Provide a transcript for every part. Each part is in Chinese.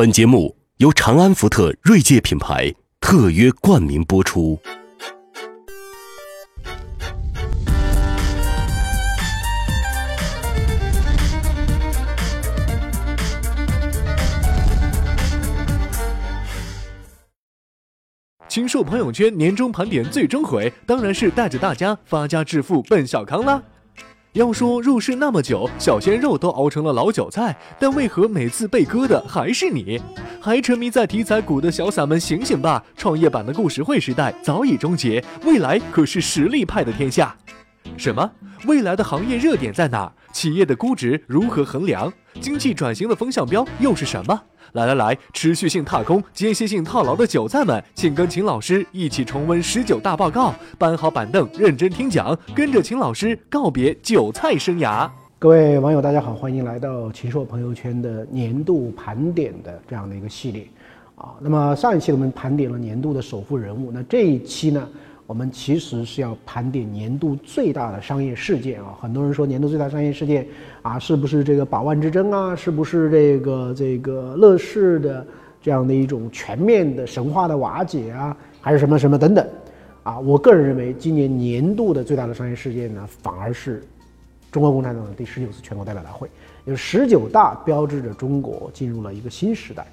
本节目由长安福特锐界品牌特约冠名播出。禽兽朋友圈年终盘点最终回，当然是带着大家发家致富奔小康啦。要说入市那么久，小鲜肉都熬成了老韭菜，但为何每次被割的还是你？还沉迷在题材股的小散们醒醒吧！创业板的故事会时代早已终结，未来可是实力派的天下。什么？未来的行业热点在哪儿？企业的估值如何衡量？经济转型的风向标又是什么？来来来，持续性踏空、间歇性套牢的韭菜们，请跟秦老师一起重温十九大报告，搬好板凳，认真听讲，跟着秦老师告别韭菜生涯。各位网友，大家好，欢迎来到秦朔朋友圈的年度盘点的这样的一个系列啊。那么上一期我们盘点了年度的首富人物，那这一期呢？我们其实是要盘点年度最大的商业事件啊！很多人说年度最大商业事件啊，是不是这个百万之争啊？是不是这个这个乐视的这样的一种全面的神话的瓦解啊？还是什么什么等等？啊，我个人认为，今年年度的最大的商业事件呢，反而是中国共产党的第十九次全国代表大会，因为十九大标志着中国进入了一个新时代。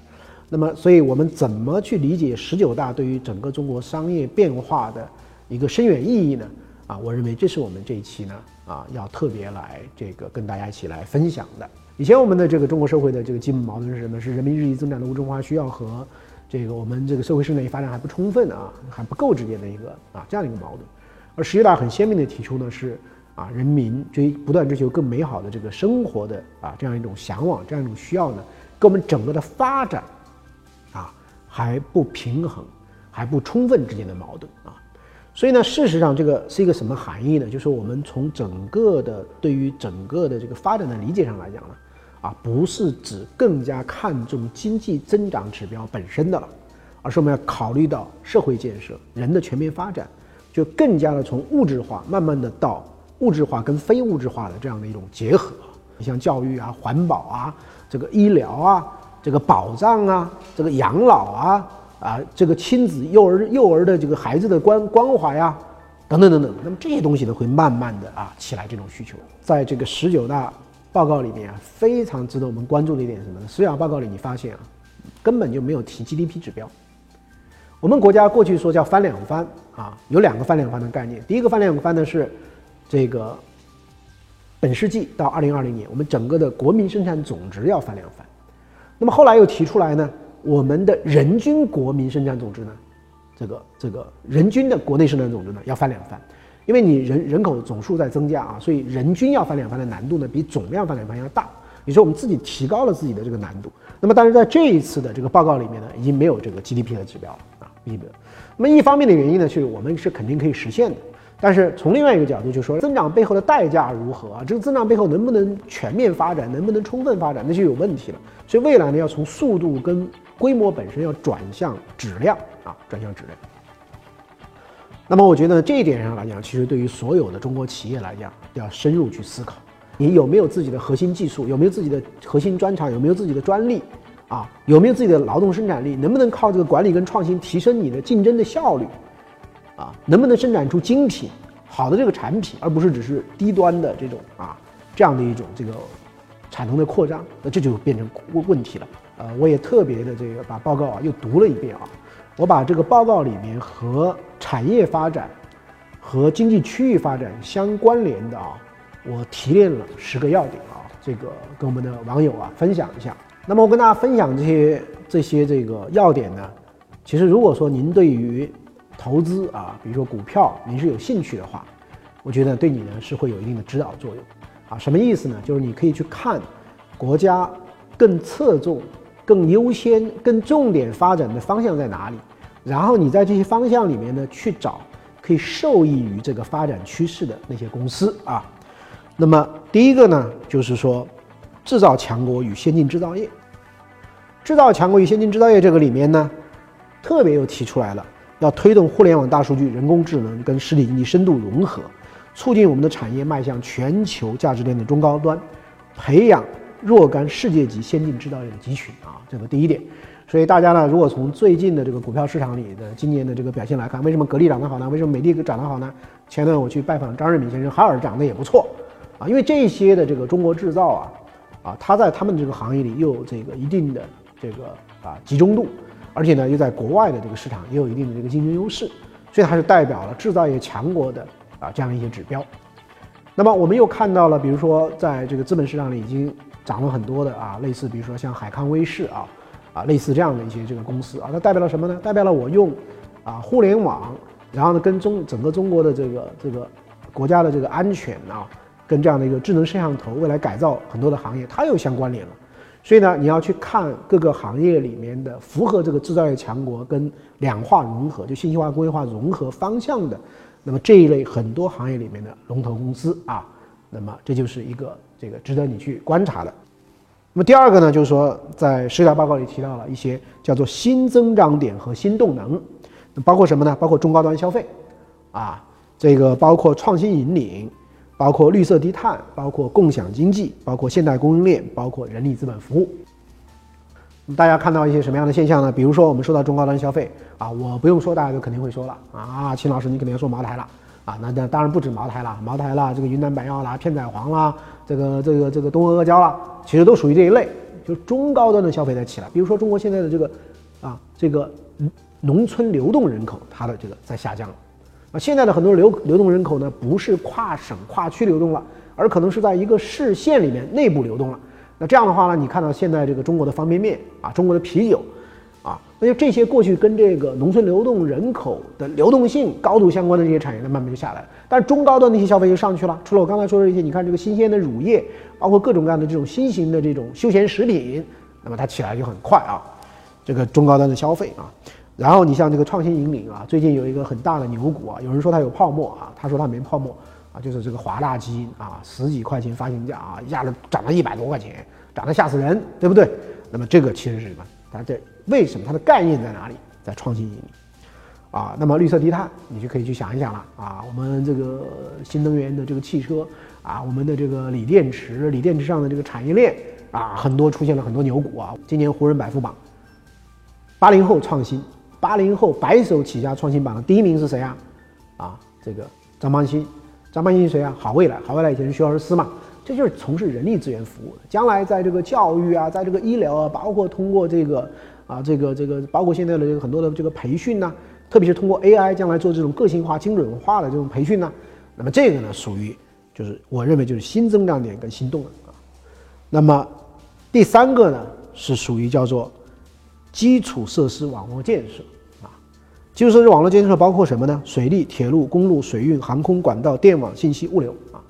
那么，所以我们怎么去理解十九大对于整个中国商业变化的？一个深远意义呢？啊，我认为这是我们这一期呢啊要特别来这个跟大家一起来分享的。以前我们的这个中国社会的这个基本矛盾是什么？是人民日益增长的物质化需要和这个我们这个社会生产力发展还不充分啊，还不够之间的一个啊这样的一个矛盾。而十九大很鲜明的提出呢是啊人民追不断追求更美好的这个生活的啊这样一种向往，这样一种需要呢，跟我们整个的发展啊还不平衡、还不充分之间的矛盾啊。所以呢，事实上这个是一个什么含义呢？就是我们从整个的对于整个的这个发展的理解上来讲呢，啊，不是指更加看重经济增长指标本身的了，而是我们要考虑到社会建设、人的全面发展，就更加的从物质化慢慢的到物质化跟非物质化的这样的一种结合。你像教育啊、环保啊、这个医疗啊、这个保障啊、这个养老啊。啊，这个亲子幼儿幼儿的这个孩子的关关怀呀，等等等等，那么这些东西呢，会慢慢的啊起来这种需求。在这个十九大报告里面啊，非常值得我们关注的一点是什么呢？十九大报告里你发现啊，根本就没有提 GDP 指标。我们国家过去说叫翻两番啊，有两个翻两番的概念。第一个翻两番呢是这个本世纪到二零二零年，我们整个的国民生产总值要翻两番。那么后来又提出来呢？我们的人均国民生产总值呢，这个这个人均的国内生产总值呢要翻两番，因为你人人口总数在增加啊，所以人均要翻两番的难度呢比总量翻两番要大。你说我们自己提高了自己的这个难度，那么但是在这一次的这个报告里面呢，已经没有这个 GDP 的指标了啊，没有。那么一方面的原因呢，是我们是肯定可以实现的。但是从另外一个角度，就说增长背后的代价如何啊？这个增长背后能不能全面发展，能不能充分发展，那就有问题了。所以未来呢，要从速度跟规模本身要转向质量啊，转向质量。那么我觉得这一点上来讲，其实对于所有的中国企业来讲，要深入去思考，你有没有自己的核心技术，有没有自己的核心专长，有没有自己的专利啊，有没有自己的劳动生产力，能不能靠这个管理跟创新提升你的竞争的效率？啊，能不能生产出精品好的这个产品，而不是只是低端的这种啊这样的一种这个产能的扩张，那这就变成问问题了。呃，我也特别的这个把报告啊又读了一遍啊，我把这个报告里面和产业发展和经济区域发展相关联的啊，我提炼了十个要点啊，这个跟我们的网友啊分享一下。那么我跟大家分享这些这些这个要点呢，其实如果说您对于投资啊，比如说股票，您是有兴趣的话，我觉得对你呢是会有一定的指导作用，啊，什么意思呢？就是你可以去看国家更侧重、更优先、更重点发展的方向在哪里，然后你在这些方向里面呢去找可以受益于这个发展趋势的那些公司啊。那么第一个呢，就是说制造强国与先进制造业，制造强国与先进制造业这个里面呢，特别又提出来了。要推动互联网、大数据、人工智能跟实体经济深度融合，促进我们的产业迈向全球价值链的中高端，培养若干世界级先进制造业的集群啊，这个第一点。所以大家呢，如果从最近的这个股票市场里的今年的这个表现来看，为什么格力涨得好呢？为什么美的涨得好呢？前段我去拜访张瑞敏先生，海尔涨得也不错啊，因为这些的这个中国制造啊，啊，它在他们这个行业里又有这个一定的这个啊集中度，而且呢又在国外的这个市场也有一定的这个竞争优势，所以它是代表了制造业强国的啊这样一些指标。那么我们又看到了，比如说在这个资本市场里已经涨了很多的啊，类似比如说像海康威视啊。啊，类似这样的一些这个公司啊，它代表了什么呢？代表了我用啊互联网，然后呢跟中整个中国的这个这个国家的这个安全啊，跟这样的一个智能摄像头未来改造很多的行业，它又相关联了。所以呢，你要去看各个行业里面的符合这个制造业强国跟两化融合，就信息化工业化融合方向的，那么这一类很多行业里面的龙头公司啊，那么这就是一个这个值得你去观察的。那么第二个呢，就是说，在十条报告里提到了一些叫做新增长点和新动能，包括什么呢？包括中高端消费，啊，这个包括创新引领，包括绿色低碳，包括共享经济，包括现代供应链，包括人力资本服务。大家看到一些什么样的现象呢？比如说，我们说到中高端消费啊，我不用说，大家都肯定会说了啊，秦老师，你肯定要说茅台了。啊，那那当然不止茅台了，茅台啦，这个云南白药啦，片仔癀啦，这个这个这个东阿阿胶啦，其实都属于这一类，就是中高端的消费在起来。比如说中国现在的这个啊，这个农村流动人口，它的这个在下降了。啊，现在的很多流流动人口呢，不是跨省跨区流动了，而可能是在一个市县里面内部流动了。那这样的话呢，你看到现在这个中国的方便面啊，中国的啤酒。啊，那就这些过去跟这个农村流动人口的流动性高度相关的这些产业呢，慢慢就下来了。但中高端的一些消费就上去了。除了我刚才说的这些，你看这个新鲜的乳业，包括各种各样的这种新型的这种休闲食品，那么它起来就很快啊。这个中高端的消费啊，然后你像这个创新引领啊，最近有一个很大的牛股啊，有人说它有泡沫啊，他说它没泡沫啊，就是这个华大基因啊，十几块钱发行价啊，一下子涨了一百多块钱，涨得吓死人，对不对？那么这个其实是什么？它这为什么它的概念在哪里？在创新引领啊。那么绿色低碳，你就可以去想一想了啊。我们这个新能源的这个汽车啊，我们的这个锂电池、锂电池上的这个产业链啊，很多出现了很多牛股啊。今年湖人百富榜，八零后创新，八零后白手起家创新榜的第一名是谁啊？啊，这个张邦鑫，张邦鑫是谁啊？好未来，好未来以前是学而思嘛。这就是从事人力资源服务的，将来在这个教育啊，在这个医疗啊，包括通过这个啊，这个这个，包括现在的这个很多的这个培训呢，特别是通过 AI，将来做这种个性化、精准化的这种培训呢，那么这个呢，属于就是我认为就是新增长点跟新动能啊。那么第三个呢，是属于叫做基础设施网络建设啊，基础设施网络建设包括什么呢？水利、铁路、公路、水运、航空管道、电网、信息、物流啊。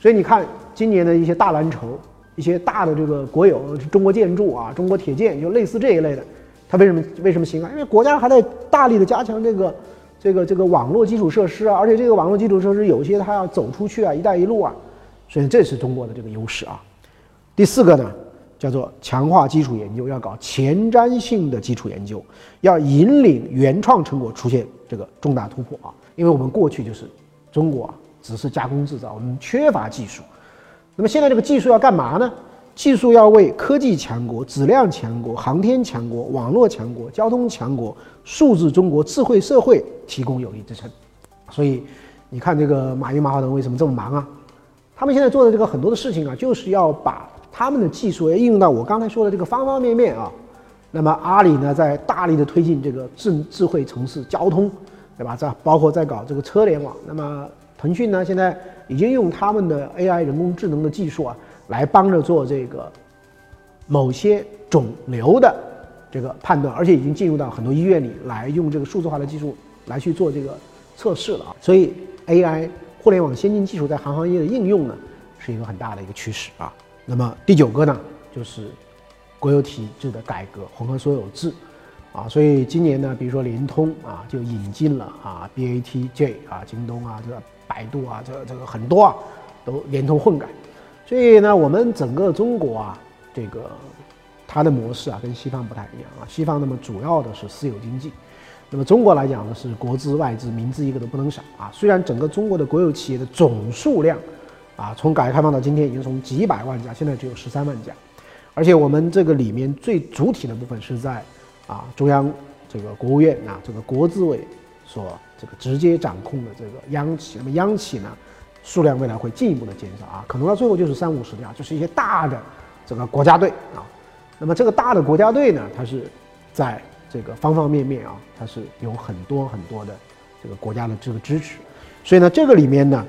所以你看，今年的一些大蓝筹，一些大的这个国有中国建筑啊，中国铁建，就类似这一类的，它为什么为什么行啊？因为国家还在大力的加强这个这个这个网络基础设施啊，而且这个网络基础设施有些它要走出去啊，一带一路啊，所以这是中国的这个优势啊。第四个呢，叫做强化基础研究，要搞前瞻性的基础研究，要引领原创成果出现这个重大突破啊，因为我们过去就是中国啊。只是加工制造，我们缺乏技术。那么现在这个技术要干嘛呢？技术要为科技强国、质量强国、航天强国、网络强国、交通强国、数字中国、智慧社会提供有力支撑。所以你看这个马云、马化腾为什么这么忙啊？他们现在做的这个很多的事情啊，就是要把他们的技术要应用到我刚才说的这个方方面面啊。那么阿里呢，在大力的推进这个智智慧城市交通，对吧？在包括在搞这个车联网。那么腾讯呢，现在已经用他们的 AI 人工智能的技术啊，来帮着做这个某些肿瘤的这个判断，而且已经进入到很多医院里来用这个数字化的技术来去做这个测试了啊。所以 AI 互联网先进技术在行行业的应用呢，是一个很大的一个趋势啊。那么第九个呢，就是国有体制的改革，混合所有制。啊，所以今年呢，比如说联通啊，就引进了啊，BATJ 啊，京东啊，这个百度啊，这个这个很多啊，都联通混改。所以呢，我们整个中国啊，这个它的模式啊，跟西方不太一样啊。西方那么主要的是私有经济，那么中国来讲呢，是国资外资民资一个都不能少啊。虽然整个中国的国有企业的总数量啊，从改革开放到今天，已经从几百万家，现在只有十三万家，而且我们这个里面最主体的部分是在啊中央这个国务院啊这个国资委所这个直接掌控的这个央企，那么央企呢数量未来会进一步的减少啊，可能到最后就是三五十家，就是一些大的这个国家队啊，那么这个大的国家队呢，它是在这个方方面面啊，它是有很多很多的这个国家的这个支持，所以呢，这个里面呢。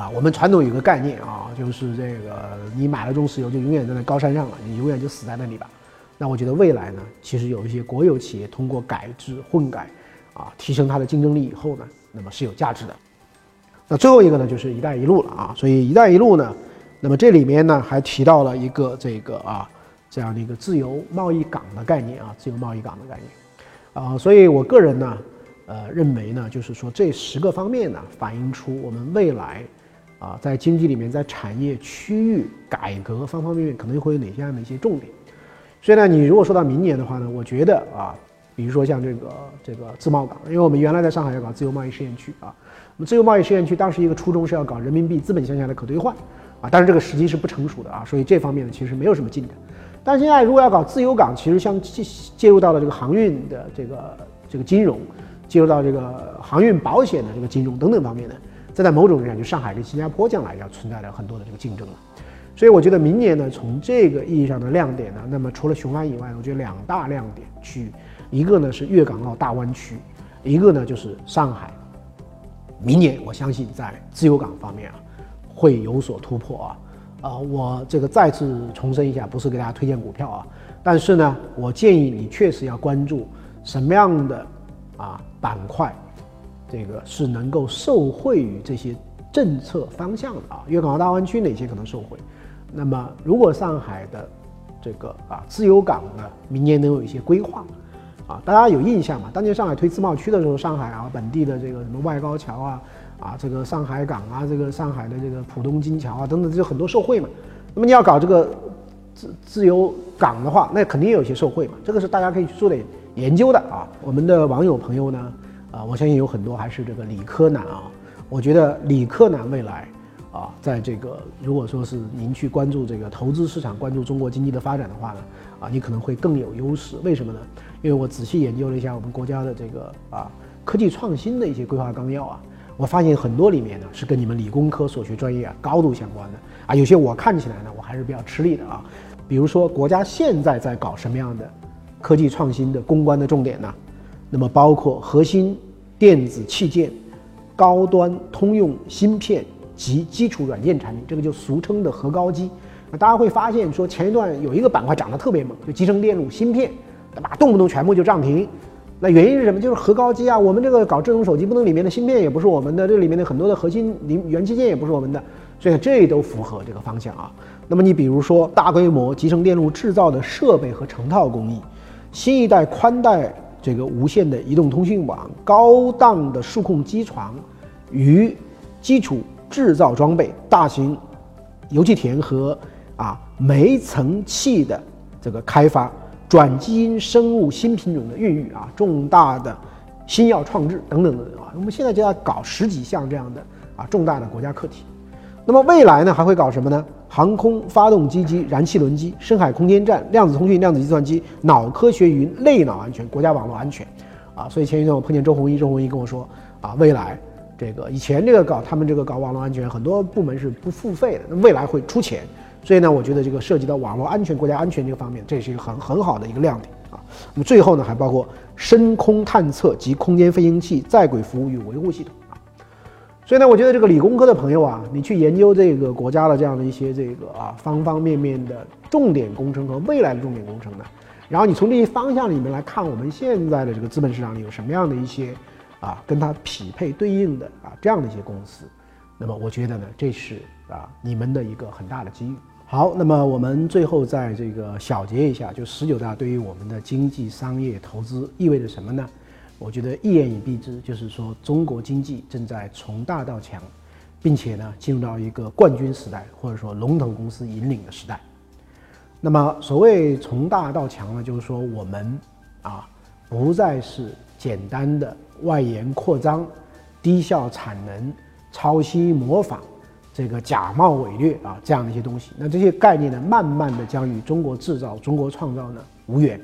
啊，我们传统有个概念啊，就是这个你买了中石油就永远在那高山上了，你永远就死在那里吧。那我觉得未来呢，其实有一些国有企业通过改制混改，啊，提升它的竞争力以后呢，那么是有价值的。那最后一个呢，就是“一带一路”了啊。所以“一带一路”呢，那么这里面呢还提到了一个这个啊这样的一个自由贸易港的概念啊，自由贸易港的概念啊。所以我个人呢，呃，认为呢，就是说这十个方面呢，反映出我们未来。啊，在经济里面，在产业区域改革方方面面，可能会有哪些样的一些重点？所以呢，你如果说到明年的话呢，我觉得啊，比如说像这个这个自贸港，因为我们原来在上海要搞自由贸易试验区啊，那么自由贸易试验区当时一个初衷是要搞人民币资本项下的可兑换啊，但是这个时机是不成熟的啊，所以这方面呢其实没有什么进展。但现在如果要搞自由港，其实像介介入到了这个航运的这个这个金融，介入到这个航运保险的这个金融等等方面呢。这在某种意义上，就上海跟新加坡将来要存在着很多的这个竞争了，所以我觉得明年呢，从这个意义上的亮点呢，那么除了雄安以外，我觉得两大亮点区域，一个呢是粤港澳大湾区，一个呢就是上海。明年我相信在自由港方面啊，会有所突破啊。啊，我这个再次重申一下，不是给大家推荐股票啊，但是呢，我建议你确实要关注什么样的啊板块。这个是能够受惠于这些政策方向的啊，粤港澳大湾区哪些可能受惠？那么如果上海的这个啊自由港呢，明年能有一些规划啊，大家有印象吗？当年上海推自贸区的时候，上海啊本地的这个什么外高桥啊啊，这个上海港啊，这个上海的这个浦东金桥啊等等，就很多受惠嘛。那么你要搞这个自自由港的话，那肯定有些受惠嘛，这个是大家可以去做点研究的啊。我们的网友朋友呢？啊，我相信有很多还是这个理科男啊。我觉得理科男未来啊，在这个如果说是您去关注这个投资市场、关注中国经济的发展的话呢，啊，你可能会更有优势。为什么呢？因为我仔细研究了一下我们国家的这个啊科技创新的一些规划纲要啊，我发现很多里面呢是跟你们理工科所学专业啊高度相关的啊。有些我看起来呢，我还是比较吃力的啊。比如说国家现在在搞什么样的科技创新的攻关的重点呢？那么包括核心电子器件、高端通用芯片及基础软件产品，这个就俗称的核高机。那大家会发现说，前一段有一个板块涨得特别猛，就集成电路芯片，对吧？动不动全部就涨停。那原因是什么？就是核高机啊。我们这个搞智能手机，不能里面的芯片也不是我们的，这里面的很多的核心零元器件也不是我们的，所以这都符合这个方向啊。那么你比如说大规模集成电路制造的设备和成套工艺，新一代宽带。这个无线的移动通讯网、高档的数控机床与基础制造装备、大型油气田和啊煤层气的这个开发、转基因生物新品种的孕育啊、重大的新药创制等等等等啊，我们现在就要搞十几项这样的啊重大的国家课题。那么未来呢，还会搞什么呢？航空发动机及、燃气轮机、深海空间站、量子通讯、量子计算机、脑科学云、类脑安全、国家网络安全，啊，所以前一段我碰见周鸿祎，周鸿祎跟我说，啊，未来这个以前这个搞他们这个搞网络安全，很多部门是不付费的，那未来会出钱，所以呢，我觉得这个涉及到网络安全、国家安全这个方面，这是一个很很好的一个亮点啊。那么最后呢，还包括深空探测及空间飞行器在轨服务与维护系统。所以呢，我觉得这个理工科的朋友啊，你去研究这个国家的这样的一些这个啊方方面面的重点工程和未来的重点工程呢，然后你从这些方向里面来看，我们现在的这个资本市场里有什么样的一些啊跟它匹配对应的啊这样的一些公司，那么我觉得呢，这是啊你们的一个很大的机遇。好，那么我们最后在这个小结一下，就十九大对于我们的经济、商业、投资意味着什么呢？我觉得一言以蔽之，就是说中国经济正在从大到强，并且呢进入到一个冠军时代，或者说龙头公司引领的时代。那么所谓从大到强呢，就是说我们啊不再是简单的外延扩张、低效产能、抄袭模仿这个假冒伪劣啊这样的一些东西。那这些概念呢，慢慢的将与中国制造、中国创造呢无缘，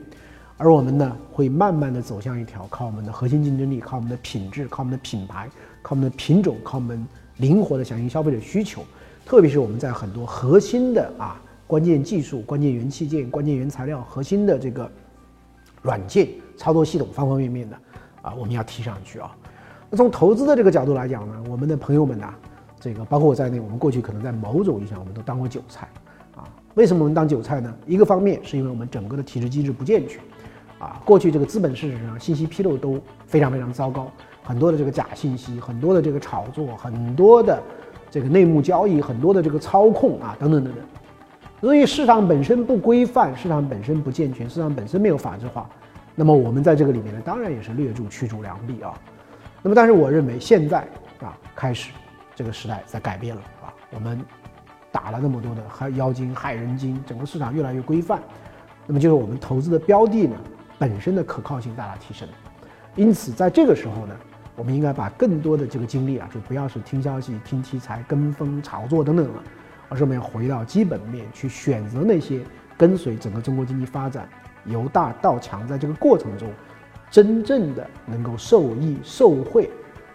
而我们呢会慢慢的走向一条靠我们的核心竞争力、靠我们的品质、靠我们的品牌、靠我们的品种、靠我们灵活的响应消费者需求，特别是我们在很多核心的啊关键技术、关键元器件、关键原材料、核心的这个软件操作系统方方面面的啊，我们要提上去啊。那从投资的这个角度来讲呢，我们的朋友们呐，这个包括我在内，我们过去可能在某种意义上我们都当过韭菜啊。为什么我们当韭菜呢？一个方面是因为我们整个的体制机制不健全啊，过去这个资本市场上信息披露都非常非常糟糕，很多的这个假信息，很多的这个炒作，很多的这个内幕交易，很多的这个操控啊，等等等等。所以市场本身不规范，市场本身不健全，市场本身没有法制化，那么我们在这个里面呢，当然也是劣助驱逐良币啊。那么，但是我认为现在啊，开始这个时代在改变了啊。我们打了那么多的害妖精、害人精，整个市场越来越规范。那么，就是我们投资的标的呢，本身的可靠性大大提升。因此，在这个时候呢，我们应该把更多的这个精力啊，就不要是听消息、听题材、跟风炒作等等了，而是我们要回到基本面去选择那些跟随整个中国经济发展由大到强，在这个过程中。真正的能够受益受惠，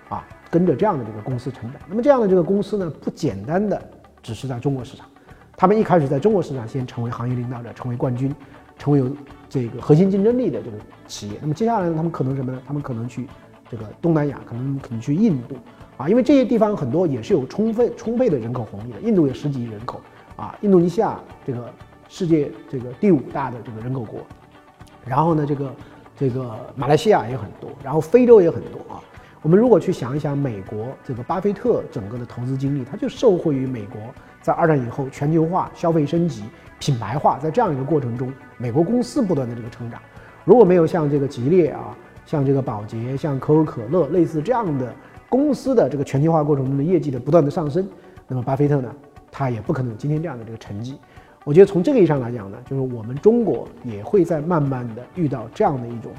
啊，跟着这样的这个公司成长。那么这样的这个公司呢，不简单的只是在中国市场，他们一开始在中国市场先成为行业领导者，成为冠军，成为有这个核心竞争力的这个企业。那么接下来呢，他们可能什么呢？他们可能去这个东南亚，可能可能去印度，啊，因为这些地方很多也是有充分充沛的人口红利的。印度有十几亿人口，啊，印度尼西亚这个世界这个第五大的这个人口国，然后呢，这个。这个马来西亚也很多，然后非洲也很多啊。我们如果去想一想，美国这个巴菲特整个的投资经历，他就受惠于美国在二战以后全球化、消费升级、品牌化，在这样一个过程中，美国公司不断的这个成长。如果没有像这个吉列啊、像这个宝洁、像可口可乐类似这样的公司的这个全球化过程中的业绩的不断的上升，那么巴菲特呢，他也不可能有今天这样的这个成绩。我觉得从这个意义上来讲呢，就是我们中国也会在慢慢的遇到这样的一种，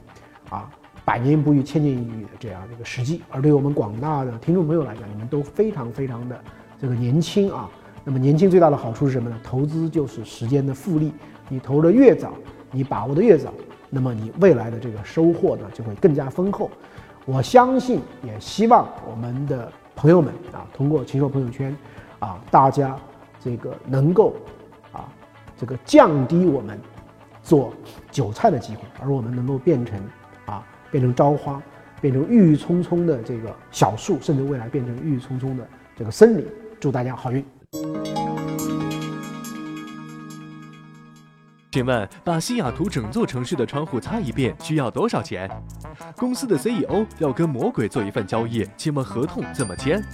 啊，百年不遇、千年一遇的这样的一个时机。而对于我们广大的听众朋友来讲，你们都非常非常的这个年轻啊。那么年轻最大的好处是什么呢？投资就是时间的复利，你投的越早，你把握的越早，那么你未来的这个收获呢就会更加丰厚。我相信，也希望我们的朋友们啊，通过禽兽朋友圈，啊，大家这个能够啊。这个降低我们做韭菜的机会，而我们能够变成啊，变成朝花，变成郁郁葱葱的这个小树，甚至未来变成郁郁葱葱的这个森林。祝大家好运！请问，把西雅图整座城市的窗户擦一遍需要多少钱？公司的 CEO 要跟魔鬼做一份交易，请问合同怎么签？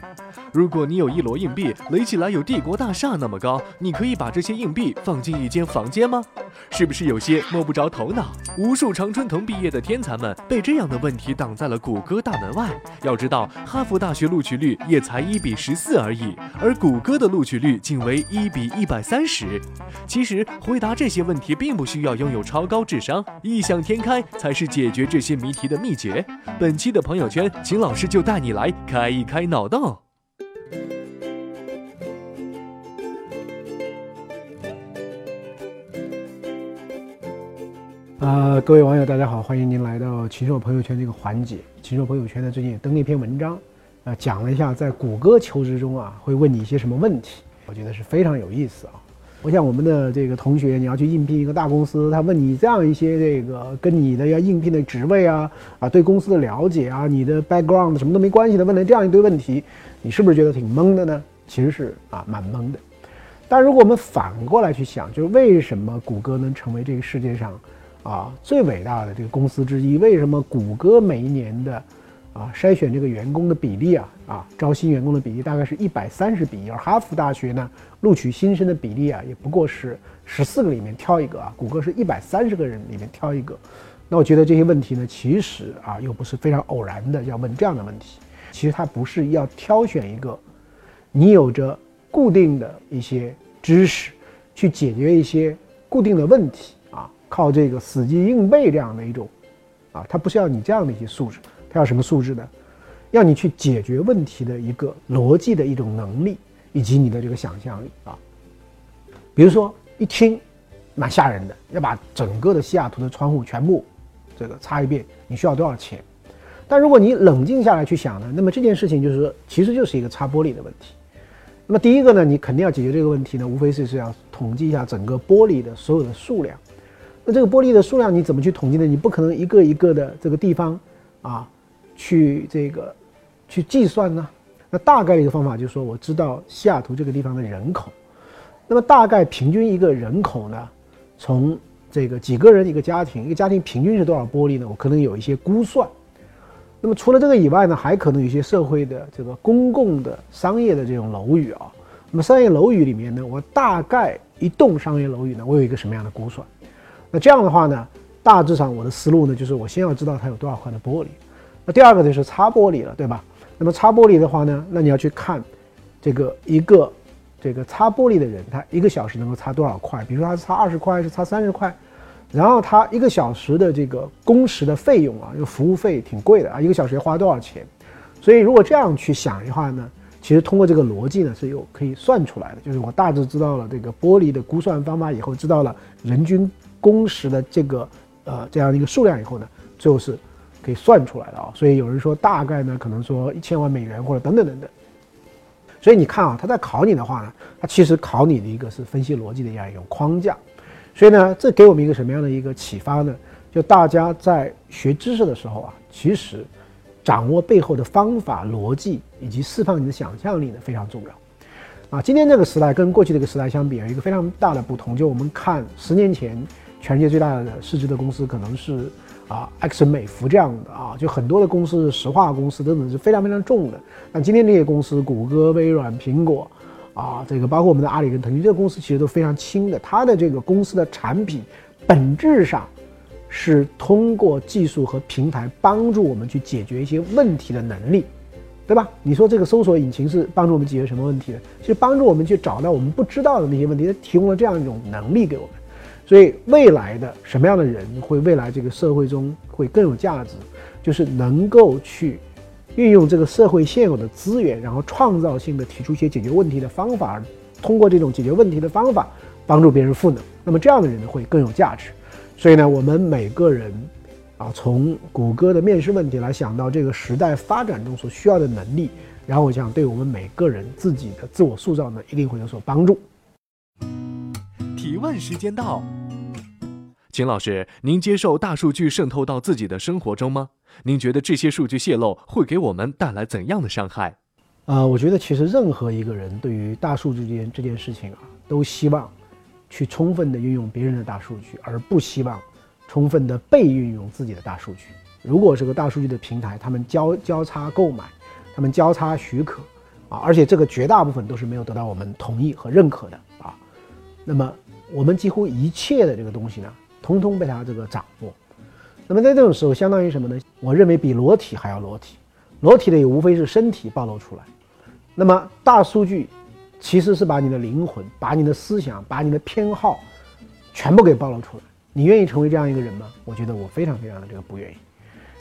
如果你有一摞硬币，垒起来有帝国大厦那么高，你可以把这些硬币放进一间房间吗？是不是有些摸不着头脑？无数常春藤毕业的天才们被这样的问题挡在了谷歌大门外。要知道，哈佛大学录取率也才一比十四而已，而谷歌的录取率仅为一比一百三十。其实，回答这些问题并不需要拥有超高智商，异想天开才是解决这些谜题的秘诀。本期的朋友圈，秦老师就带你来开一开脑洞。呃，各位网友，大家好，欢迎您来到禽兽朋友圈这个环节。禽兽朋友圈呢，最近也登了一篇文章，呃，讲了一下在谷歌求职中啊，会问你一些什么问题，我觉得是非常有意思啊。我想我们的这个同学，你要去应聘一个大公司，他问你这样一些这个跟你的要应聘的职位啊，啊，对公司的了解啊，你的 background 什么都没关系的，问了这样一堆问题，你是不是觉得挺懵的呢？其实是啊，蛮懵的。但如果我们反过来去想，就是为什么谷歌能成为这个世界上？啊，最伟大的这个公司之一，为什么谷歌每一年的啊筛选这个员工的比例啊啊招新员工的比例大概是一百三十比一，而哈佛大学呢录取新生的比例啊也不过是十四个里面挑一个啊，谷歌是一百三十个人里面挑一个。那我觉得这些问题呢，其实啊又不是非常偶然的要问这样的问题，其实它不是要挑选一个你有着固定的一些知识去解决一些固定的问题。靠这个死记硬背这样的一种，啊，他不是要你这样的一些素质，他要什么素质呢？要你去解决问题的一个逻辑的一种能力，以及你的这个想象力啊。比如说一听，蛮吓人的，要把整个的西雅图的窗户全部这个擦一遍，你需要多少钱？但如果你冷静下来去想呢，那么这件事情就是说，其实就是一个擦玻璃的问题。那么第一个呢，你肯定要解决这个问题呢，无非是是要统计一下整个玻璃的所有的数量。那这个玻璃的数量你怎么去统计呢？你不可能一个一个的这个地方啊，去这个去计算呢。那大概的一个方法就是说，我知道西雅图这个地方的人口，那么大概平均一个人口呢，从这个几个人一个家庭，一个家庭平均是多少玻璃呢？我可能有一些估算。那么除了这个以外呢，还可能有一些社会的这个公共的商业的这种楼宇啊。那么商业楼宇里面呢，我大概一栋商业楼宇呢，我有一个什么样的估算？那这样的话呢，大致上我的思路呢，就是我先要知道它有多少块的玻璃。那第二个就是擦玻璃了，对吧？那么擦玻璃的话呢，那你要去看这个一个这个擦玻璃的人，他一个小时能够擦多少块？比如说他擦二十块，还是擦三十块？然后他一个小时的这个工时的费用啊，就服务费挺贵的啊，一个小时要花多少钱？所以如果这样去想的话呢，其实通过这个逻辑呢是有可以算出来的。就是我大致知道了这个玻璃的估算方法以后，知道了人均工时的这个呃这样的一个数量以后呢，最后是可以算出来的啊。所以有人说大概呢可能说一千万美元或者等等等等。所以你看啊，他在考你的话呢，他其实考你的一个是分析逻辑的这样一种框架。所以呢，这给我们一个什么样的一个启发呢？就大家在学知识的时候啊，其实掌握背后的方法、逻辑以及释放你的想象力呢，非常重要。啊，今天这个时代跟过去这个时代相比，有一个非常大的不同。就我们看十年前，全世界最大的市值的公司可能是啊埃克森美孚这样的啊，就很多的公司，石化公司等等是非常非常重的。那今天这些公司，谷歌、微软、苹果。啊，这个包括我们的阿里跟腾讯这个公司，其实都非常轻的。它的这个公司的产品，本质上是通过技术和平台帮助我们去解决一些问题的能力，对吧？你说这个搜索引擎是帮助我们解决什么问题的？其实帮助我们去找到我们不知道的那些问题，它提供了这样一种能力给我们。所以未来的什么样的人会未来这个社会中会更有价值，就是能够去。运用这个社会现有的资源，然后创造性的提出一些解决问题的方法，通过这种解决问题的方法帮助别人赋能。那么这样的人呢会更有价值。所以呢，我们每个人啊，从谷歌的面试问题来想到这个时代发展中所需要的能力，然后我想对我们每个人自己的自我塑造呢，一定会有所帮助。提问时间到，秦老师，您接受大数据渗透到自己的生活中吗？您觉得这些数据泄露会给我们带来怎样的伤害？呃，我觉得其实任何一个人对于大数据这件这件事情啊，都希望去充分的运用别人的大数据，而不希望充分的被运用自己的大数据。如果这个大数据的平台，他们交交叉购买，他们交叉许可啊，而且这个绝大部分都是没有得到我们同意和认可的啊，那么我们几乎一切的这个东西呢，通通被他这个掌握。那么在这种时候，相当于什么呢？我认为比裸体还要裸体。裸体的也无非是身体暴露出来。那么大数据其实是把你的灵魂、把你的思想、把你的偏好全部给暴露出来。你愿意成为这样一个人吗？我觉得我非常非常的这个不愿意。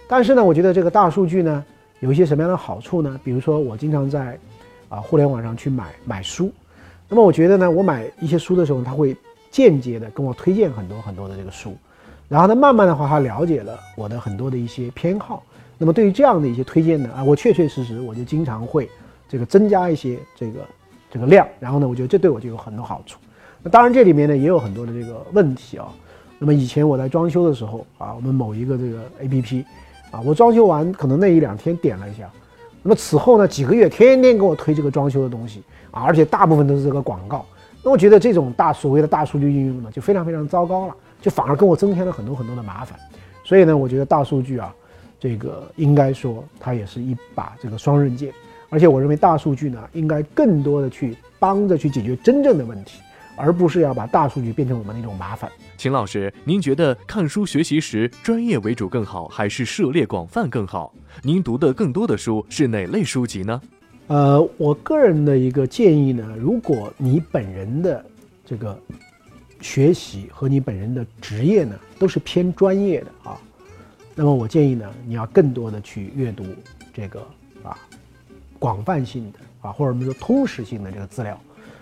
但是呢，我觉得这个大数据呢有一些什么样的好处呢？比如说我经常在啊互联网上去买买书，那么我觉得呢，我买一些书的时候，他会间接的跟我推荐很多很多的这个书。然后呢，慢慢的话，他了解了我的很多的一些偏好。那么对于这样的一些推荐呢，啊，我确确实实我就经常会这个增加一些这个这个量。然后呢，我觉得这对我就有很多好处。那当然这里面呢也有很多的这个问题啊。那么以前我在装修的时候啊，我们某一个这个 A P P 啊，我装修完可能那一两天点了一下，那么此后呢几个月天天给我推这个装修的东西啊，而且大部分都是这个广告。那我觉得这种大所谓的大数据应用呢，就非常非常糟糕了。就反而跟我增添了很多很多的麻烦，所以呢，我觉得大数据啊，这个应该说它也是一把这个双刃剑，而且我认为大数据呢，应该更多的去帮着去解决真正的问题，而不是要把大数据变成我们的一种麻烦。秦老师，您觉得看书学习时专业为主更好，还是涉猎广泛更好？您读的更多的书是哪类书籍呢？呃，我个人的一个建议呢，如果你本人的这个。学习和你本人的职业呢，都是偏专业的啊。那么我建议呢，你要更多的去阅读这个啊，广泛性的啊，或者我们说通识性的这个资料。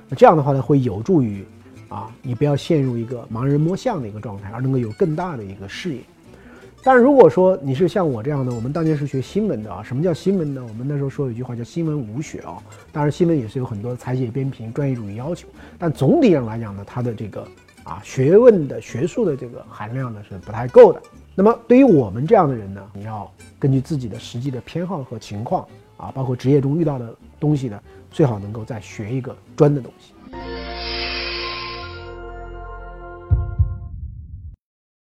那这样的话呢，会有助于啊，你不要陷入一个盲人摸象的一个状态，而能够有更大的一个视野。但是如果说你是像我这样的，我们当年是学新闻的啊，什么叫新闻呢？我们那时候说有一句话叫“新闻无学”啊。当然，新闻也是有很多裁写编评、专业主义要求，但总体上来讲呢，它的这个啊学问的学术的这个含量呢是不太够的。那么对于我们这样的人呢，你要根据自己的实际的偏好和情况啊，包括职业中遇到的东西呢，最好能够再学一个专的东西。